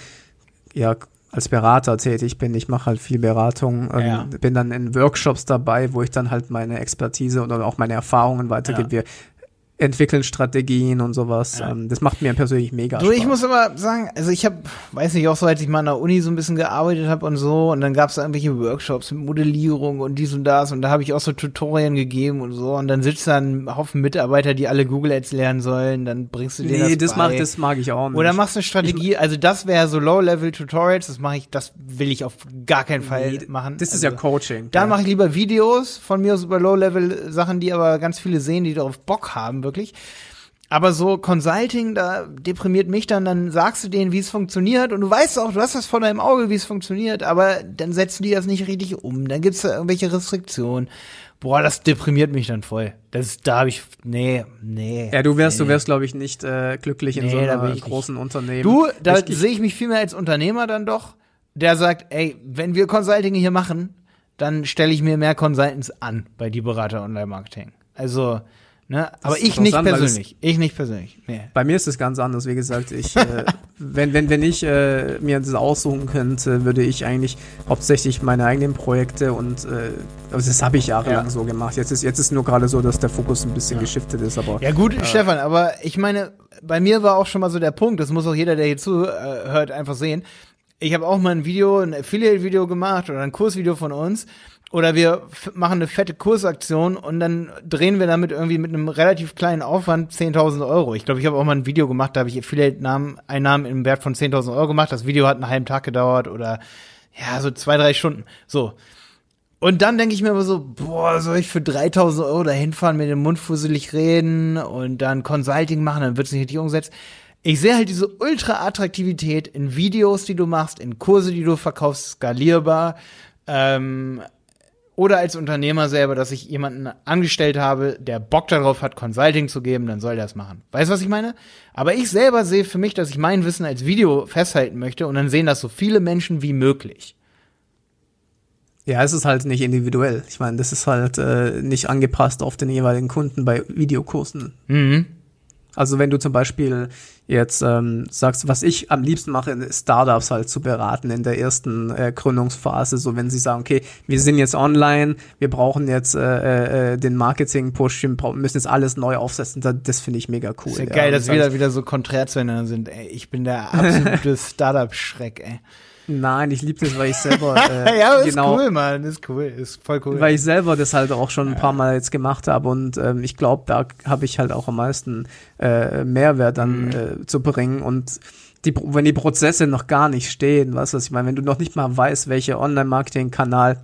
ja, als Berater tätig bin. Ich mache halt viel Beratung, ähm, Ja. bin dann in Workshops dabei, wo ich dann halt meine Expertise oder auch meine Erfahrungen weitergebe. Wir entwickeln Strategien und sowas. Ja. Ähm, das macht mir persönlich mega Du, Spaß. ich muss aber sagen, also ich habe, weiß nicht, auch so, als ich mal an der Uni so ein bisschen gearbeitet habe und so, und dann gab es da irgendwelche Workshops mit Modellierung und dies und das, und da habe ich auch so Tutorien gegeben und so, und dann sitzt da ein Haufen Mitarbeiter, die alle Google Ads lernen sollen, dann bringst du denen nee, das, das, bei. mag, das mag ich auch nicht. Oder machst eine Strategie, also das wäre so Low-Level-Tutorials, das mache ich, das will ich auf gar keinen Fall Nee, machen. Das ist also, ja Coaching. Dann ja. mache ich lieber Videos von mir aus über Low-Level-Sachen, die aber ganz viele sehen, die darauf Bock haben, wirklich. Aber so Consulting, da deprimiert mich dann, dann sagst du denen, wie es funktioniert und du weißt auch, du hast das vor deinem Auge, wie es funktioniert, aber dann setzen die das nicht richtig um, dann gibt's da irgendwelche Restriktionen. Boah, das deprimiert mich dann voll. Das, da habe ich, nee, nee. Ja, du wärst, nee. du wärst, glaube ich, nicht äh, glücklich in Nee, so ich großen Unternehmen. Du, da sehe ich mich viel mehr als Unternehmer dann doch, der sagt, ey, wenn wir Consulting hier machen, dann stelle ich mir mehr Consultants an bei die Berater Online-Marketing. Also, ne, aber ich nicht persönlich. Ich nicht persönlich. Nee. Bei mir ist es ganz anders, wie gesagt. Ich, äh, wenn, wenn, wenn ich äh, mir das aussuchen könnte, würde ich eigentlich hauptsächlich meine eigenen Projekte und äh, also das habe ich jahrelang Ja. so gemacht. Jetzt ist, jetzt ist nur gerade so, dass der Fokus ein bisschen Ja. geschiftet ist, aber Ja gut, Stefan, aber ich meine, bei mir war auch schon mal so der Punkt, das muss auch jeder, der hier zuhört, einfach sehen. Ich habe auch mal ein Video, ein Affiliate-Video gemacht oder ein Kursvideo von uns. Oder wir machen eine fette Kursaktion und dann drehen wir damit irgendwie mit einem relativ kleinen Aufwand 10.000 Euro. Ich glaube, ich habe auch mal ein Video gemacht, da habe ich Affiliate-Einnahmen im Wert von 10.000 Euro gemacht. Das Video hat einen halben Tag gedauert oder ja, so zwei, drei Stunden. So. Und dann denke ich mir immer so, boah, soll ich für 3000 Euro da hinfahren, mit dem Mund fusselig reden und dann Consulting machen, dann wird es nicht richtig umgesetzt. Ich sehe halt diese Ultra-Attraktivität in Videos, die du machst, in Kurse, die du verkaufst, skalierbar. Ähm, oder als Unternehmer selber, dass ich jemanden angestellt habe, der Bock darauf hat, Consulting zu geben, dann soll der das machen. Weißt du, was ich meine? Aber ich selber sehe für mich, dass ich mein Wissen als Video festhalten möchte und dann sehen das so viele Menschen wie möglich. ja, es ist halt nicht individuell. Ich meine, das ist halt äh, nicht angepasst auf den jeweiligen Kunden bei Videokursen. Mhm. Also wenn du zum Beispiel jetzt ähm, sagst, was ich am liebsten mache, ist Startups halt zu beraten in der ersten äh, Gründungsphase, so wenn sie sagen, okay, wir sind jetzt online, wir brauchen jetzt äh, äh, den Marketing-Push, wir müssen jetzt alles neu aufsetzen, das, das finde ich mega cool. Ist ja geil, dass Und wir da wieder so konträr zueinander sind. Ey, ich bin der absolute [laughs] Startup-Schreck, ey. Nein, ich liebe das, weil ich selber [laughs] äh, ja, ist genau, cool, Mann. Ist cool. Ist voll cool. weil ich selber das halt auch schon ein paar Mal jetzt gemacht habe und ähm, ich glaube, da habe ich halt auch am meisten äh, Mehrwert dann Mhm. äh, zu bringen und die, wenn die Prozesse noch gar nicht stehen, weißt du, was ich meine, wenn du noch nicht mal weißt, welcher Online-Marketing-Kanal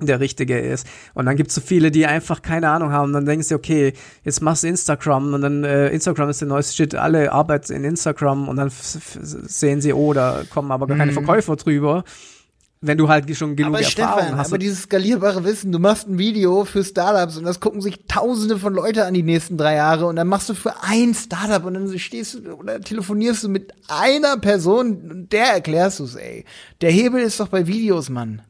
der richtige ist. Und dann gibt's so viele, die einfach keine Ahnung haben. Dann denkst du, okay, jetzt machst du Instagram und dann äh, Instagram ist der neueste Shit, alle arbeiten in Instagram und dann sehen sie, oh, da kommen aber gar keine Mhm. Verkäufer drüber. Wenn du halt schon genug aber Erfahrung Stefan, hast. aber dieses skalierbare Wissen, du machst ein Video für Startups und das gucken sich tausende von Leute an die nächsten drei Jahre und dann machst du für ein Startup und dann stehst du oder telefonierst du mit einer Person und der erklärst du's, ey. Der Hebel ist doch bei Videos, Mann.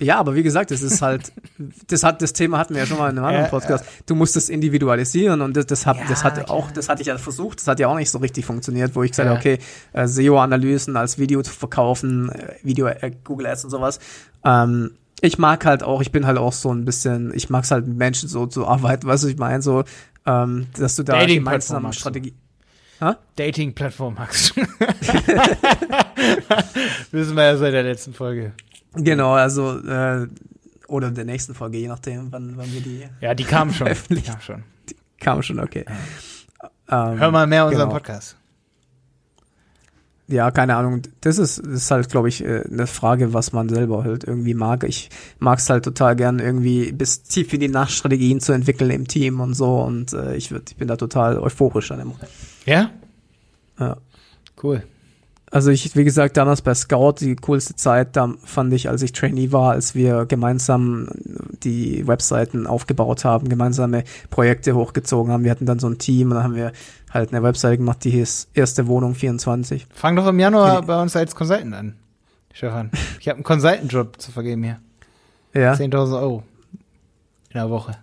Ja, aber wie gesagt, das ist halt, [laughs] das hat, das Thema hatten wir ja schon mal in einem anderen Podcast. Du musst es individualisieren und das, das, hat, Ja, das hat klar. auch, das hatte ich ja versucht, das hat ja auch nicht so richtig funktioniert, wo ich gesagt habe, okay, äh, SEO-Analysen als Video zu verkaufen, äh, Video, äh, Google Ads und sowas. Ähm, ich mag halt auch, ich bin halt auch so ein bisschen, ich mag es halt mit Menschen so zu arbeiten, weißt du, ich meine so, ähm, dass du da Dating-Plattform gemeinsam magst du. Strategie. Dating-Plattform, Max. [laughs] [laughs] Wissen wir ja seit der letzten Folge. Genau, also, äh, oder der nächsten Folge, je nachdem, wann, wann wir die Ja, die kam schon. Die Öffentlich. kam schon. kam schon, okay. Ähm, Hör mal mehr unseren genau. Podcast. Ja, keine Ahnung. Das ist, das ist halt, glaube ich, äh, eine Frage, was man selber halt irgendwie mag. Ich mag es halt total gern, irgendwie bis tief in die Nacht Strategien zu entwickeln im Team und so. Und äh, ich, würd, ich bin da total euphorisch dann immer. Ja? Ja. Cool. Also ich, wie gesagt, damals bei Scout, die coolste Zeit, da fand ich, als ich Trainee war, als wir gemeinsam die Webseiten aufgebaut haben, gemeinsame Projekte hochgezogen haben. Wir hatten dann so ein Team und dann haben wir halt eine Webseite gemacht, die hieß Erste Wohnung 24. Fang doch im Januar Nee. bei uns als Consultant an, Stefan. Ich habe einen Consultant-Job zu vergeben hier. Ja, 10.000 Euro. In der Woche.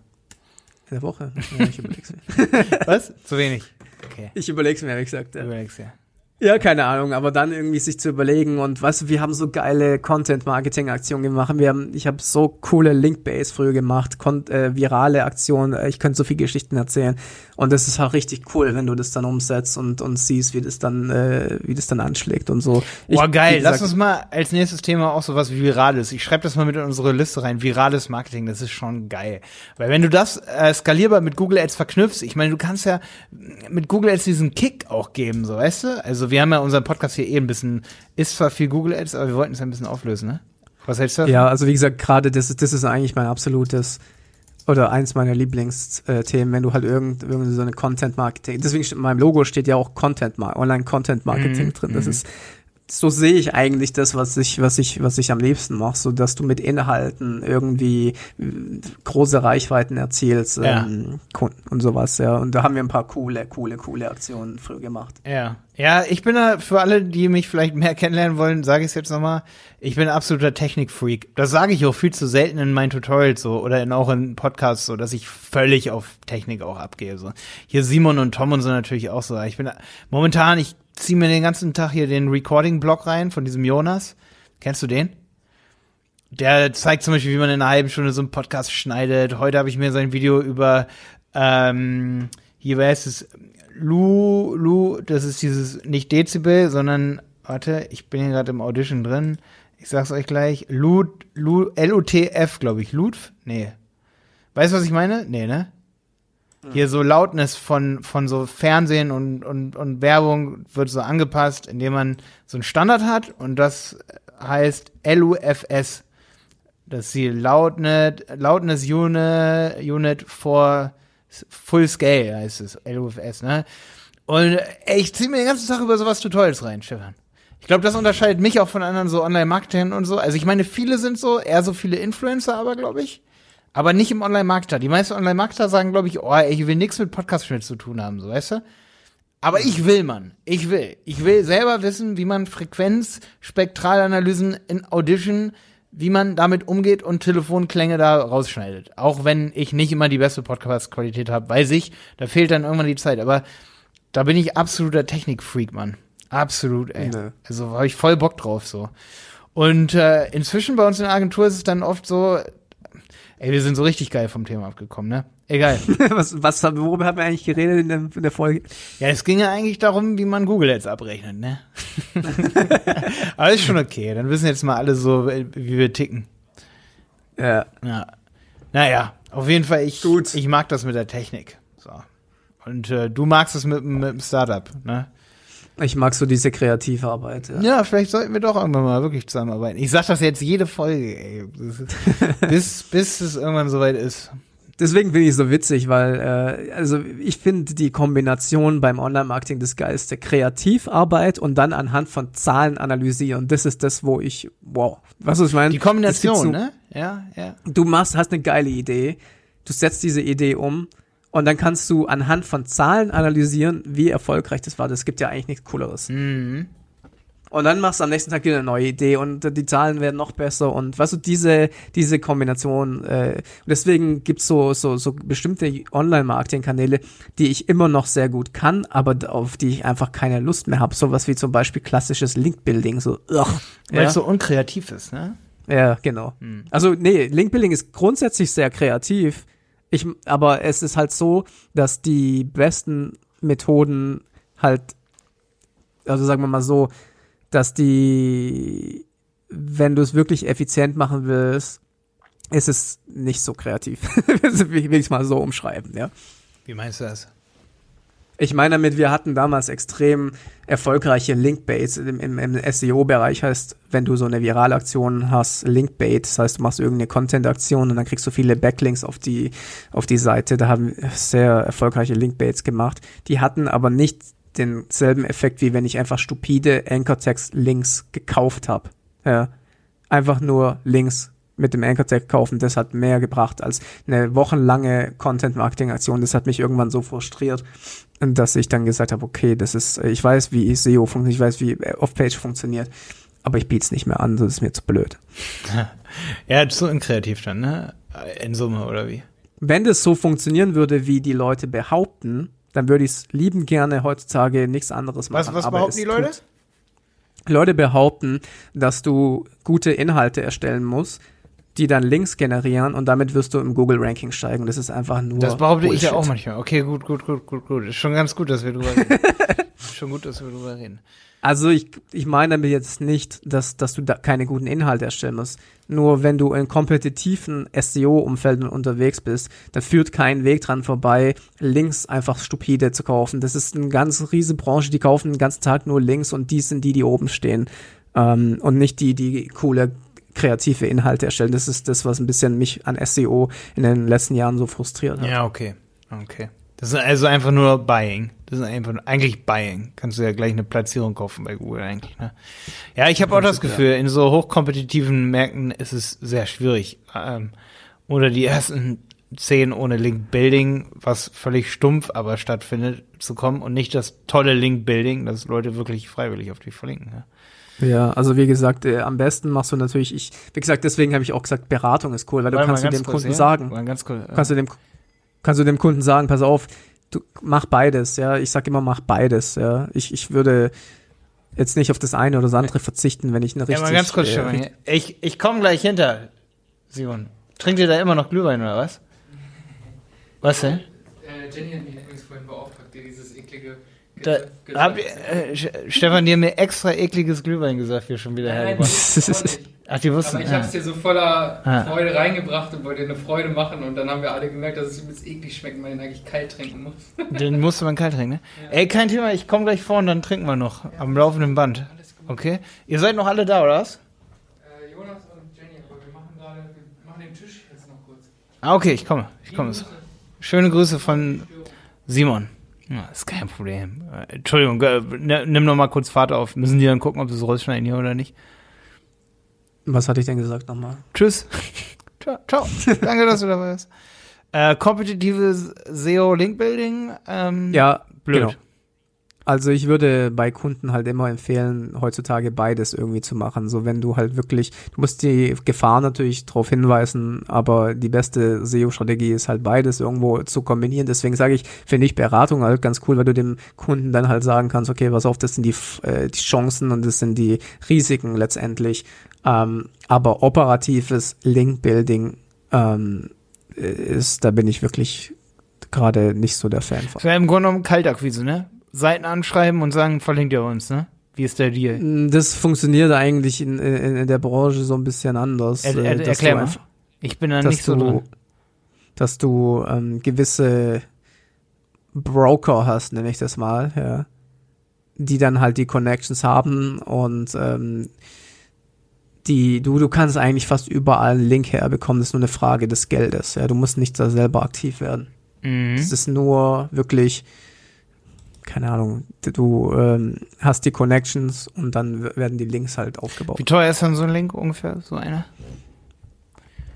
in der Woche. Ja, ich überleg's mir. [laughs] Was? zu wenig. Okay. Ich überleg's mir, ehrlich gesagt. Ja. Überleg's ja. Ja, keine Ahnung, aber dann irgendwie sich zu überlegen und weißt du, wir haben so geile Content-Marketing-Aktionen gemacht. Wir haben, ich habe so coole Link-Base früher gemacht, kon äh, virale Aktionen. Äh, Ich könnte so viele Geschichten erzählen und das ist halt richtig cool, wenn du das dann umsetzt und und siehst, wie das dann äh, wie das dann anschlägt und so. Ich- Boah, geil. gesagt, Lass uns mal als nächstes Thema auch sowas wie Virales. Ich schreibe das mal mit in unsere Liste rein. Virales Marketing, das ist schon geil. Weil wenn du das äh, skalierbar mit Google Ads verknüpfst, ich meine, du kannst ja mit Google Ads diesen Kick auch geben, so weißt du? Also wir haben ja unseren Podcast hier eh ein bisschen, ist zwar viel Google Ads, aber wir wollten es ein bisschen auflösen, ne? Was hältst du davon? Ja, also wie gesagt, gerade das ist das ist eigentlich mein absolutes oder eins meiner Lieblingsthemen, wenn du halt irgend, irgend so eine Content Marketing, deswegen steht in meinem Logo steht ja auch Content Online Content Marketing Mhm, drin. Das mhm. ist so sehe ich eigentlich das, was ich, was ich, was ich am liebsten mache, so dass du mit Inhalten irgendwie äh, große Reichweiten erzielst Ja. ähm, und sowas, ja. Und da haben wir ein paar coole, coole, coole Aktionen früher gemacht. Ja. Ja, ich bin da, für alle, die mich vielleicht mehr kennenlernen wollen, sage ich es jetzt nochmal, ich bin ein absoluter Technikfreak. Das sage ich auch viel zu selten in meinen Tutorials so oder in, auch in Podcasts so, dass ich völlig auf Technik auch abgehe. So. Hier Simon und Tom und so natürlich auch so. Ich bin momentan, ich ziehe mir den ganzen Tag hier den Recording-Blog rein von diesem Jonas. Kennst du den? Der zeigt zum Beispiel, wie man in einer halben Stunde so einen Podcast schneidet. Heute habe ich mir sein Video über, ähm, hier war es, Lu, Lu, das ist dieses, nicht Dezibel, sondern, warte, ich bin hier gerade im Audition drin. Ich sag's euch gleich. Lut, Lu, L-U-T-F, glaube ich. Lutf? Nee. Weißt du, was ich meine? Nee, ne? Hier so Lautness von, von so Fernsehen und, und, und Werbung wird so angepasst, indem man so einen Standard hat und das heißt LUFS. Das ist die Loudness, Loudness Unit, Unit for Full Scale heißt es, LUFS, ne? Und ey, ich ziehe mir den ganzen Tag über sowas Tutorials rein, Stefan. Ich glaube, das unterscheidet mich auch von anderen so Online-Marketern und so. Also ich meine, viele sind so, eher so viele Influencer aber, glaube ich. Aber nicht im Online-Marketer. Die meisten Online-Marketer sagen, glaube ich, oh, ey, ich will nichts mit Podcast-Schnitt zu tun haben, so, weißt du? Aber ich will, Mann. Ich will. Ich will selber wissen, wie man Frequenz-Spektralanalysen in Audition, wie man damit umgeht und Telefonklänge da rausschneidet. Auch wenn ich nicht immer die beste Podcast-Qualität habe, weiß ich, da fehlt dann irgendwann die Zeit. Aber da bin ich absoluter Technik-Freak, Mann. Absolut, ey. Nö. Also habe ich voll Bock drauf, so. Und äh, inzwischen bei uns in der Agentur ist es dann oft so, ey, wir sind so richtig geil vom Thema abgekommen, ne? Egal. [laughs] was, was, worüber haben wir eigentlich geredet in der, in der Folge? Ja, es ging ja eigentlich darum, wie man Google Ads abrechnet, ne? [laughs] Aber ist schon okay. Dann wissen jetzt mal alle so, wie wir ticken. Ja. Ja. Naja, auf jeden Fall, ich, Gut. ich mag das mit der Technik. So. Und äh, du magst es mit, mit dem Startup, ne? Ich mag so diese kreative Arbeit. Ja. Ja, vielleicht sollten wir doch irgendwann mal wirklich zusammenarbeiten. Ich sag das jetzt jede Folge, ey. Ist, [laughs] bis, bis es irgendwann soweit ist. Deswegen finde ich so witzig, weil äh, also ich finde die Kombination beim Online-Marketing das geilste Kreativarbeit und dann anhand von Zahlen analysieren. Das ist das, wo ich wow, was ich meine. Die Kombination, so- ne? Ja, ja. Du machst, hast eine geile Idee, du setzt diese Idee um und dann kannst du anhand von Zahlen analysieren, wie erfolgreich das war. Das gibt ja eigentlich nichts Cooleres. Mhm. Und dann machst du am nächsten Tag wieder eine neue Idee und die Zahlen werden noch besser und weißt du, diese, diese Kombination, äh, und deswegen gibt's so, so, so bestimmte Online-Marketing-Kanäle, die ich immer noch sehr gut kann, aber auf die ich einfach keine Lust mehr habe. Sowas wie zum Beispiel klassisches Link-Building, so, ugh, Weil ja? es so unkreativ ist, ne? ja, genau. Also, nee, Link-Building ist grundsätzlich sehr kreativ, ich, aber es ist halt so, dass die besten Methoden halt, also sagen wir mal so, dass die, wenn du es wirklich effizient machen willst, ist es nicht so kreativ. will ich es mal so umschreiben, ja. Wie meinst du das? Ich meine damit, wir hatten damals extrem erfolgreiche Linkbaits im, im, im SEO-Bereich. Heißt, wenn du so eine virale Aktion hast, Linkbait, das heißt, du machst irgendeine Content-Aktion und dann kriegst du viele Backlinks auf die, auf die Seite. Da haben wir sehr erfolgreiche Linkbaits gemacht. Die hatten aber nicht denselben Effekt, wie wenn ich einfach stupide Anchor-Text-Links gekauft habe. Ja. Einfach nur Links mit dem Anchor-Tag kaufen, das hat mehr gebracht als eine wochenlange Content-Marketing-Aktion. Das hat mich irgendwann so frustriert, dass ich dann gesagt habe, okay, das ist, ich weiß, wie SEO funktioniert, ich weiß, wie Off-Page funktioniert, aber ich biete es nicht mehr an, das ist mir zu blöd. [laughs] Ja, zu unkreativ dann, ne? In Summe, oder wie? Wenn das so funktionieren würde, wie die Leute behaupten, dann würde ich es lieben gerne heutzutage nichts anderes machen. Was, was aber behaupten die Leute? Leute behaupten, dass du gute Inhalte erstellen musst, die dann Links generieren und damit wirst du im Google-Ranking steigen. Das ist einfach nur. Das behaupte ich ja Bullshit. auch manchmal. Okay, gut, gut, gut, gut, gut. Ist schon ganz gut, dass wir drüber reden. [laughs] Ist schon gut, dass wir drüber reden. Also ich, ich meine damit jetzt nicht, dass, dass du da keine guten Inhalte erstellen musst. Nur wenn du in kompetitiven SEO-Umfeldern unterwegs bist, dann führt kein Weg dran vorbei, Links einfach stupide zu kaufen. Das ist eine ganz riesige Branche, die kaufen den ganzen Tag nur Links und die sind die, die oben stehen. Ähm, und nicht die, die coole kreative Inhalte erstellen. Das ist das, was ein bisschen mich an SEO in den letzten Jahren so frustriert hat. Ja, okay. Okay. Das ist also einfach nur Buying. Das ist einfach eigentlich Buying. Kannst du ja gleich eine Platzierung kaufen bei Google eigentlich. Ne? Ja, ich habe auch das Gefühl, in so hochkompetitiven Märkten ist es sehr schwierig. Ähm, oder die ersten zehn ohne Link Building, was völlig stumpf aber stattfindet, zu kommen und nicht das tolle Link Building, dass Leute wirklich freiwillig auf dich verlinken. Ne? Ja, also wie gesagt, äh, am besten machst du natürlich, ich, wie gesagt, deswegen habe ich auch gesagt, Beratung ist cool, weil du kannst du dem Kunden ja? sagen, kannst du dem, kannst du dem Kunden sagen, pass auf, du mach beides, ja. Ich sag immer, mach beides, ja. Ich, ich würde jetzt nicht auf das eine oder das andere verzichten, wenn ich eine ja, richtig. mal ganz kurz, äh, Stefan. Ich, ich komme gleich hinter, Simon. Trinkt ihr da immer noch Glühwein oder was? Was denn? Äh, Jenny hat mich übrigens vorhin beauftragt, dir dieses eklige. Da, hab, äh, Stefan, die haben mir extra ekliges Glühwein gesagt, wir schon wieder Nein, hergebracht. Ach, die wussten. Aber ich ah. hab's dir so voller Ah. Freude reingebracht und wollte dir eine Freude machen und dann haben wir alle gemerkt, dass es übelst eklig schmeckt man den eigentlich kalt trinken muss. [laughs] Den musste man kalt trinken, ne? Ey, kein Thema, ich komme gleich vor und dann trinken wir noch. am laufenden Band. Alles gut. Okay? Ihr seid noch alle da, oder was? Äh, Jonas und Jenny, aber wir machen gerade, wir machen den Tisch jetzt noch kurz. Ah, okay, ich komme. Ich komme. Schöne Grüße von Simon. Ja, ist kein Problem. Äh, Entschuldigung, äh, ne- nimm noch mal kurz Fahrt auf. Müssen die dann gucken, ob sie es rausschneiden hier oder nicht? Was hatte ich denn gesagt nochmal? Tschüss. [laughs] ciao. ciao. Danke, dass du dabei bist. Äh, kompetitives SEO-Link-Building. Ähm, Ja, blöd. Genau. Also ich würde bei Kunden halt immer empfehlen, heutzutage beides irgendwie zu machen. So wenn du halt wirklich, du musst die Gefahr natürlich darauf hinweisen, aber die beste SEO-Strategie ist halt beides irgendwo zu kombinieren. Deswegen sage ich, finde ich Beratung halt ganz cool, weil du dem Kunden dann halt sagen kannst, okay, pass auf, das sind die, äh, die Chancen und das sind die Risiken letztendlich. Ähm, aber operatives Link-Building ähm, ist, da bin ich wirklich gerade nicht so der Fan von. Das wäre im Grunde genommen Kaltakquise, ne? Seiten anschreiben und sagen, verlinkt ihr uns, ne? Wie ist der Deal? Das funktioniert eigentlich in, in, in der Branche so ein bisschen anders. Er, äh, er, dass erklär mal. einfach- Ich bin da nicht so du, drin. Dass du ähm, gewisse Broker hast, nenne ich das mal, ja, die dann halt die Connections haben und ähm, die, du, du kannst eigentlich fast überall einen Link herbekommen, das ist nur eine Frage des Geldes, ja, du musst nicht da selber aktiv werden. Mhm. Es ist nur wirklich, keine Ahnung, du ähm, hast die Connections und dann werden die Links halt aufgebaut. Wie teuer ist dann so ein Link ungefähr, so einer?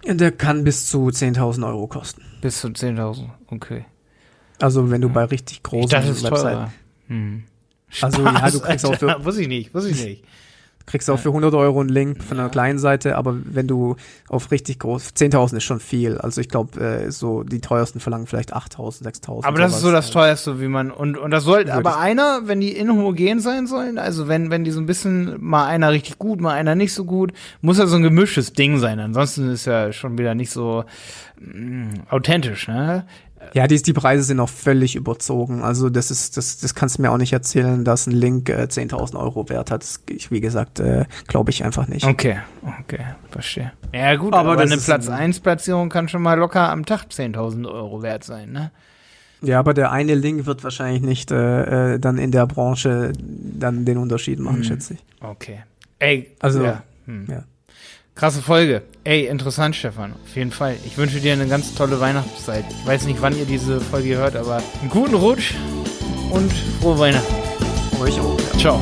Der kann bis zu 10.000 Euro kosten. Bis zu 10.000, okay. Also wenn du bei richtig großen Ich dachte, Webseiten. Hm. Also, ja, du kriegst auch für- Wusste ich nicht, wusste ich nicht. Kriegst du auch für 100 Euro einen Link von einer kleinen Seite, aber wenn du auf richtig groß, 10.000 ist schon viel. Also ich glaube, äh, so die teuersten verlangen vielleicht 8.000, 6.000. Aber das ist so das teuerste, wie man, und, und das sollte, aber einer, wenn die inhomogen sein sollen, also wenn, wenn die so ein bisschen, mal einer richtig gut, mal einer nicht so gut, muss ja so ein gemischtes Ding sein. Ansonsten ist ja schon wieder nicht so mm, authentisch, ne? Ja, die, die Preise sind auch völlig überzogen. Also das ist, das, das kannst du mir auch nicht erzählen, dass ein Link äh, 10.000 Euro wert hat. Ich, wie gesagt, äh, glaube ich einfach nicht. Okay, okay, verstehe. Ja, gut, Aber aber, eine Platz ein- 1 Platzierung kann schon mal locker am Tag 10.000 Euro wert sein, ne? Ja, aber der eine Link wird wahrscheinlich nicht äh, äh, dann in der Branche dann den Unterschied machen, Mhm. schätze ich. Okay. Ey, Also, ja. Hm. ja. Krasse Folge. Ey, interessant, Stefan. Auf jeden Fall. Ich wünsche dir eine ganz tolle Weihnachtszeit. Ich weiß nicht, wann ihr diese Folge hört, aber einen guten Rutsch und frohe Weihnachten. Euch auch. Ciao.